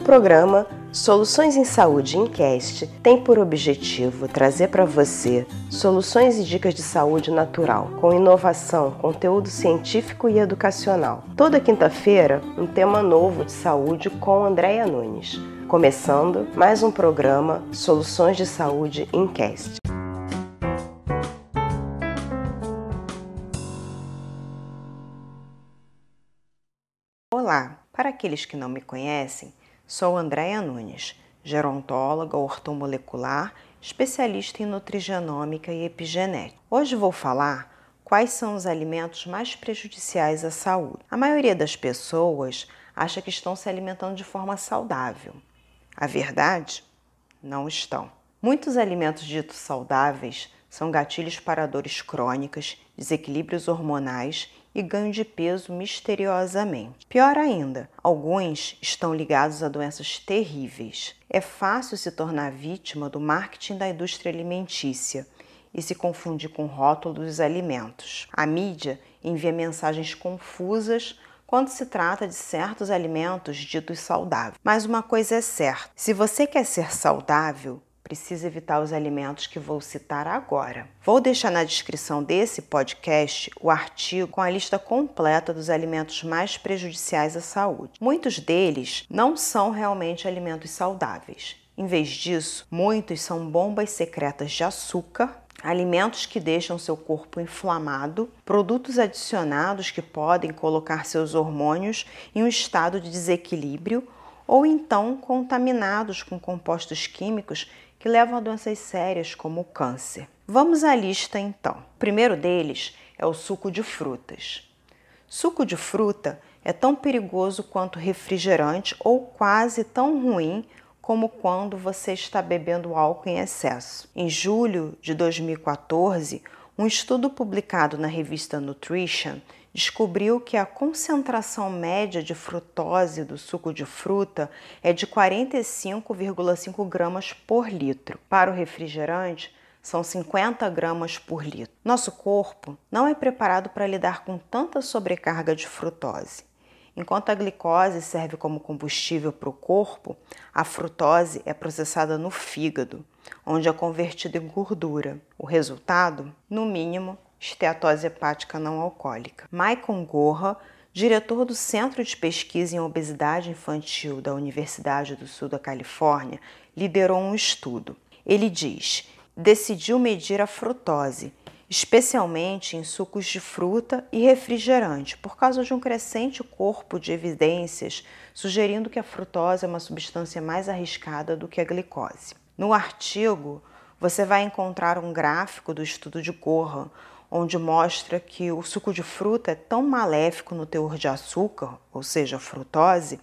programa Soluções em Saúde Incast tem por objetivo trazer para você soluções e dicas de saúde natural, com inovação, conteúdo científico e educacional. Toda quinta-feira, um tema novo de saúde com Andréia Nunes. Começando mais um programa Soluções de Saúde Incast. Olá, para aqueles que não me conhecem, Sou Andréia Nunes, gerontóloga ortomolecular, especialista em nutrigenômica e epigenética. Hoje vou falar quais são os alimentos mais prejudiciais à saúde. A maioria das pessoas acha que estão se alimentando de forma saudável. A verdade? Não estão. Muitos alimentos ditos saudáveis são gatilhos para dores crônicas, desequilíbrios hormonais e ganho de peso misteriosamente. Pior ainda, alguns estão ligados a doenças terríveis. É fácil se tornar vítima do marketing da indústria alimentícia e se confundir com o rótulo dos alimentos. A mídia envia mensagens confusas quando se trata de certos alimentos ditos saudáveis. Mas uma coisa é certa: se você quer ser saudável, precisa evitar os alimentos que vou citar agora. Vou deixar na descrição desse podcast o artigo com a lista completa dos alimentos mais prejudiciais à saúde. Muitos deles não são realmente alimentos saudáveis. Em vez disso, muitos são bombas secretas de açúcar, alimentos que deixam seu corpo inflamado, produtos adicionados que podem colocar seus hormônios em um estado de desequilíbrio ou então contaminados com compostos químicos que levam a doenças sérias como o câncer. Vamos à lista então. O primeiro deles é o suco de frutas. Suco de fruta é tão perigoso quanto refrigerante ou quase tão ruim como quando você está bebendo álcool em excesso. Em julho de 2014, um estudo publicado na revista Nutrition descobriu que a concentração média de frutose do suco de fruta é de 45,5 gramas por litro. Para o refrigerante, são 50 gramas por litro. Nosso corpo não é preparado para lidar com tanta sobrecarga de frutose. Enquanto a glicose serve como combustível para o corpo, a frutose é processada no fígado, onde é convertida em gordura. O resultado, no mínimo, esteatose hepática não alcoólica. Maicon Gorra, diretor do Centro de Pesquisa em Obesidade Infantil da Universidade do Sul da Califórnia, liderou um estudo. Ele diz: decidiu medir a frutose, especialmente em sucos de fruta e refrigerante, por causa de um crescente corpo de evidências sugerindo que a frutose é uma substância mais arriscada do que a glicose. No artigo, você vai encontrar um gráfico do estudo de Gorham, onde mostra que o suco de fruta é tão maléfico no teor de açúcar, ou seja, frutose,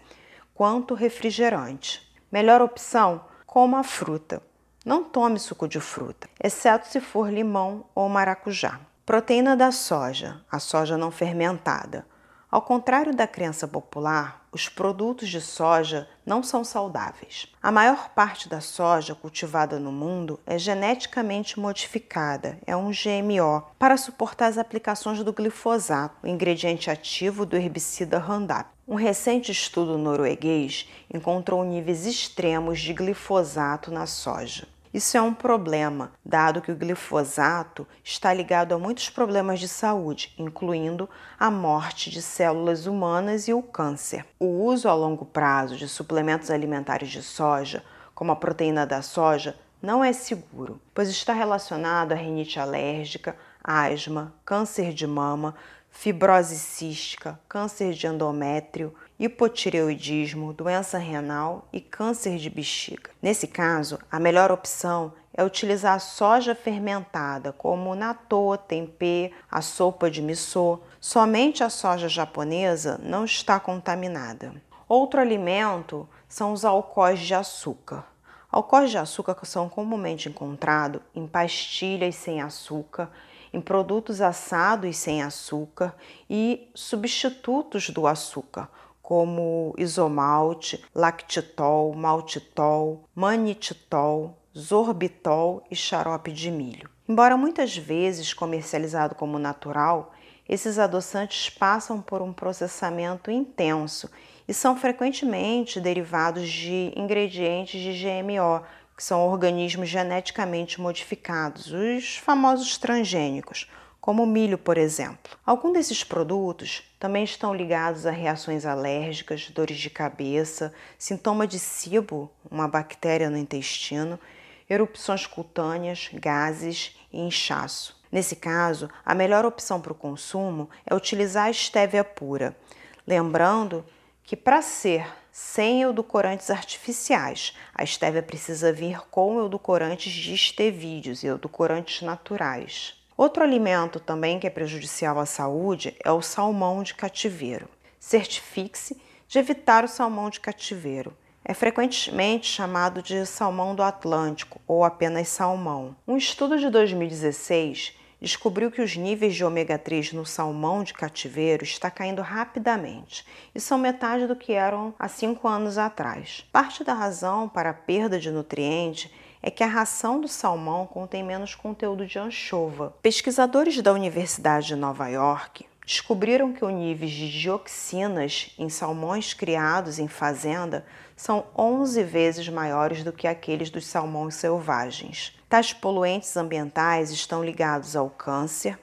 quanto refrigerante. Melhor opção, coma a fruta. Não tome suco de fruta, exceto se for limão ou maracujá. Proteína da soja, a soja não fermentada. Ao contrário da crença popular, os produtos de soja não são saudáveis. A maior parte da soja cultivada no mundo é geneticamente modificada, é um GMO, para suportar as aplicações do glifosato, o ingrediente ativo do herbicida Roundup. Um recente estudo norueguês encontrou níveis extremos de glifosato na soja. Isso é um problema, dado que o glifosato está ligado a muitos problemas de saúde, incluindo a morte de células humanas e o câncer. O uso a longo prazo de suplementos alimentares de soja, como a proteína da soja, não é seguro, pois está relacionado a rinite alérgica, asma, câncer de mama, fibrose cística, câncer de endométrio, hipotireoidismo, doença renal e câncer de bexiga. Nesse caso, a melhor opção é utilizar soja fermentada, como natô, tempê, a sopa de miso. Somente a soja japonesa não está contaminada. Outro alimento são os alcoóis de açúcar. Alcoóis de açúcar são comumente encontrados em pastilhas sem açúcar em produtos assados sem açúcar e substitutos do açúcar, como isomalte, lactitol, maltitol, manititol, sorbitol e xarope de milho. Embora muitas vezes comercializado como natural, esses adoçantes passam por um processamento intenso e são frequentemente derivados de ingredientes de GMO, que são organismos geneticamente modificados, os famosos transgênicos, como o milho, por exemplo. Alguns desses produtos também estão ligados a reações alérgicas, dores de cabeça, sintoma de SIBO, uma bactéria no intestino, erupções cutâneas, gases e inchaço. Nesse caso, a melhor opção para o consumo é utilizar a estévia pura, lembrando que para ser sem edulcorantes artificiais, a estévia precisa vir com edulcorantes de estevídeos e edulcorantes naturais. Outro alimento também que é prejudicial à saúde é o salmão de cativeiro. Certifique-se de evitar o salmão de cativeiro. É frequentemente chamado de salmão do Atlântico ou apenas salmão. Um estudo de 2016 descobriu que os níveis de ômega 3 no salmão de cativeiro está caindo rapidamente e são metade do que eram há cinco anos atrás. Parte da razão para a perda de nutrientes é que a ração do salmão contém menos conteúdo de anchova. Pesquisadores da Universidade de Nova York descobriram que os níveis de dioxinas em salmões criados em fazenda são 11 vezes maiores do que aqueles dos salmões selvagens. Tais poluentes ambientais estão ligados ao câncer,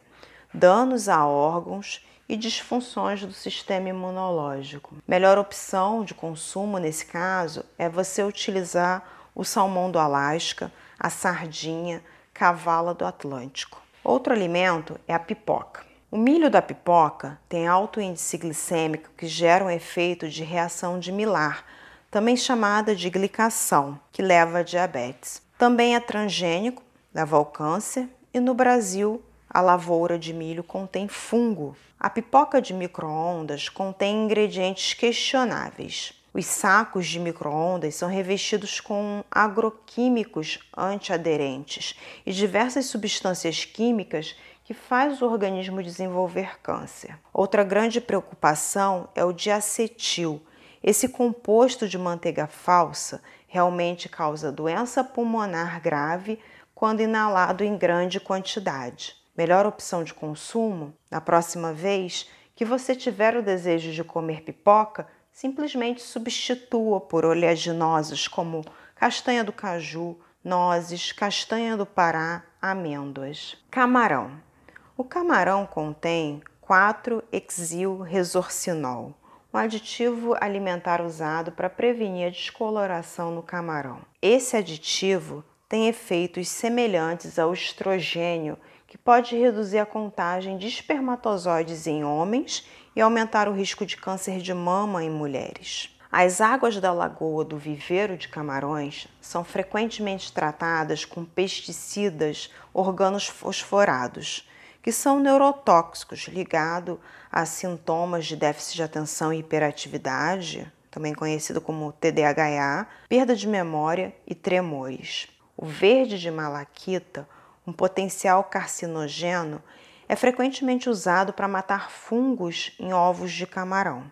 danos a órgãos e disfunções do sistema imunológico. Melhor opção de consumo nesse caso é você utilizar o salmão do Alasca, a sardinha, cavala do Atlântico. Outro alimento é a pipoca. O milho da pipoca tem alto índice glicêmico que gera um efeito de reação de Millar, também chamada de glicação, que leva a diabetes. Também é transgênico, leva ao câncer e no Brasil a lavoura de milho contém fungo. A pipoca de microondas contém ingredientes questionáveis. Os sacos de microondas são revestidos com agroquímicos antiaderentes e diversas substâncias químicas que faz o organismo desenvolver câncer. Outra grande preocupação é o diacetil. Esse composto de manteiga falsa realmente causa doença pulmonar grave quando inalado em grande quantidade. Melhor opção de consumo, na próxima vez que você tiver o desejo de comer pipoca, simplesmente substitua por oleaginosos como castanha do caju, nozes, castanha do Pará, amêndoas. Camarão. O camarão contém 4-exil-resorcinol, um aditivo alimentar usado para prevenir a descoloração no camarão. Esse aditivo tem efeitos semelhantes ao estrogênio, que pode reduzir a contagem de espermatozoides em homens e aumentar o risco de câncer de mama em mulheres. As águas da lagoa do viveiro de camarões são frequentemente tratadas com pesticidas organofosforados que são neurotóxicos ligados a sintomas de déficit de atenção e hiperatividade, também conhecido como TDAH, perda de memória e tremores. O verde de malaquita, um potencial carcinogeno, é frequentemente usado para matar fungos em ovos de camarão.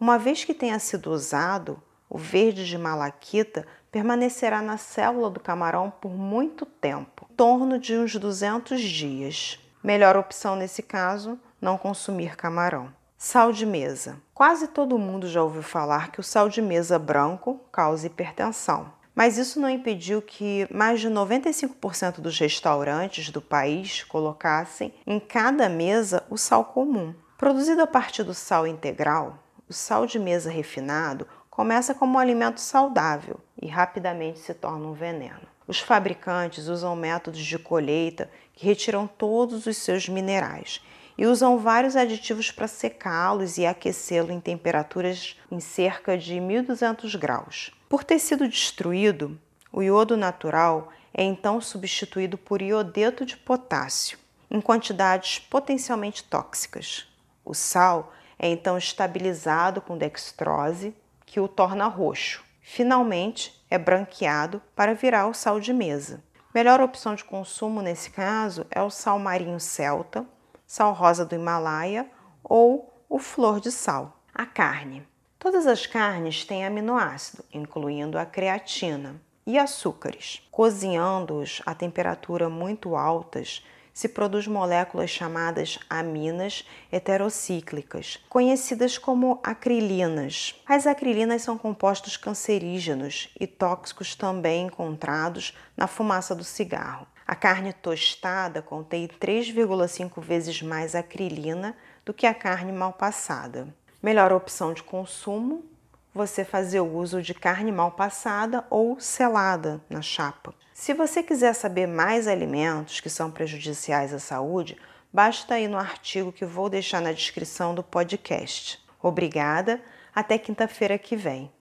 Uma vez que tenha sido usado, o verde de malaquita permanecerá na célula do camarão por muito tempo, em torno de uns 200 dias. Melhor opção nesse caso, não consumir camarão. Sal de mesa. Quase todo mundo já ouviu falar que o sal de mesa branco causa hipertensão. Mas isso não impediu que mais de 95% dos restaurantes do país colocassem em cada mesa o sal comum. Produzido a partir do sal integral, o sal de mesa refinado começa como um alimento saudável e rapidamente se torna um veneno. Os fabricantes usam métodos de colheita que retiram todos os seus minerais e usam vários aditivos para secá-los e aquecê-los em temperaturas em cerca de 1200 graus. Por ter sido destruído, o iodo natural é então substituído por iodeto de potássio, em quantidades potencialmente tóxicas. O sal é então estabilizado com dextrose, que o torna roxo. Finalmente, é branqueado para virar o sal de mesa. Melhor opção de consumo nesse caso é o sal marinho celta, sal rosa do Himalaia ou o flor de sal. A carne. Todas as carnes têm aminoácido, incluindo a creatina, e açúcares. Cozinhando-os a temperatura muito altas, se produz moléculas chamadas aminas heterocíclicas, conhecidas como acrilinas. As acrilinas são compostos cancerígenos e tóxicos também encontrados na fumaça do cigarro. A carne tostada contém 3,5 vezes mais acrilina do que a carne mal passada. Melhor opção de consumo você fazer o uso de carne mal passada ou selada na chapa. Se você quiser saber mais alimentos que são prejudiciais à saúde, basta ir no artigo que vou deixar na descrição do podcast. Obrigada, até quinta-feira que vem.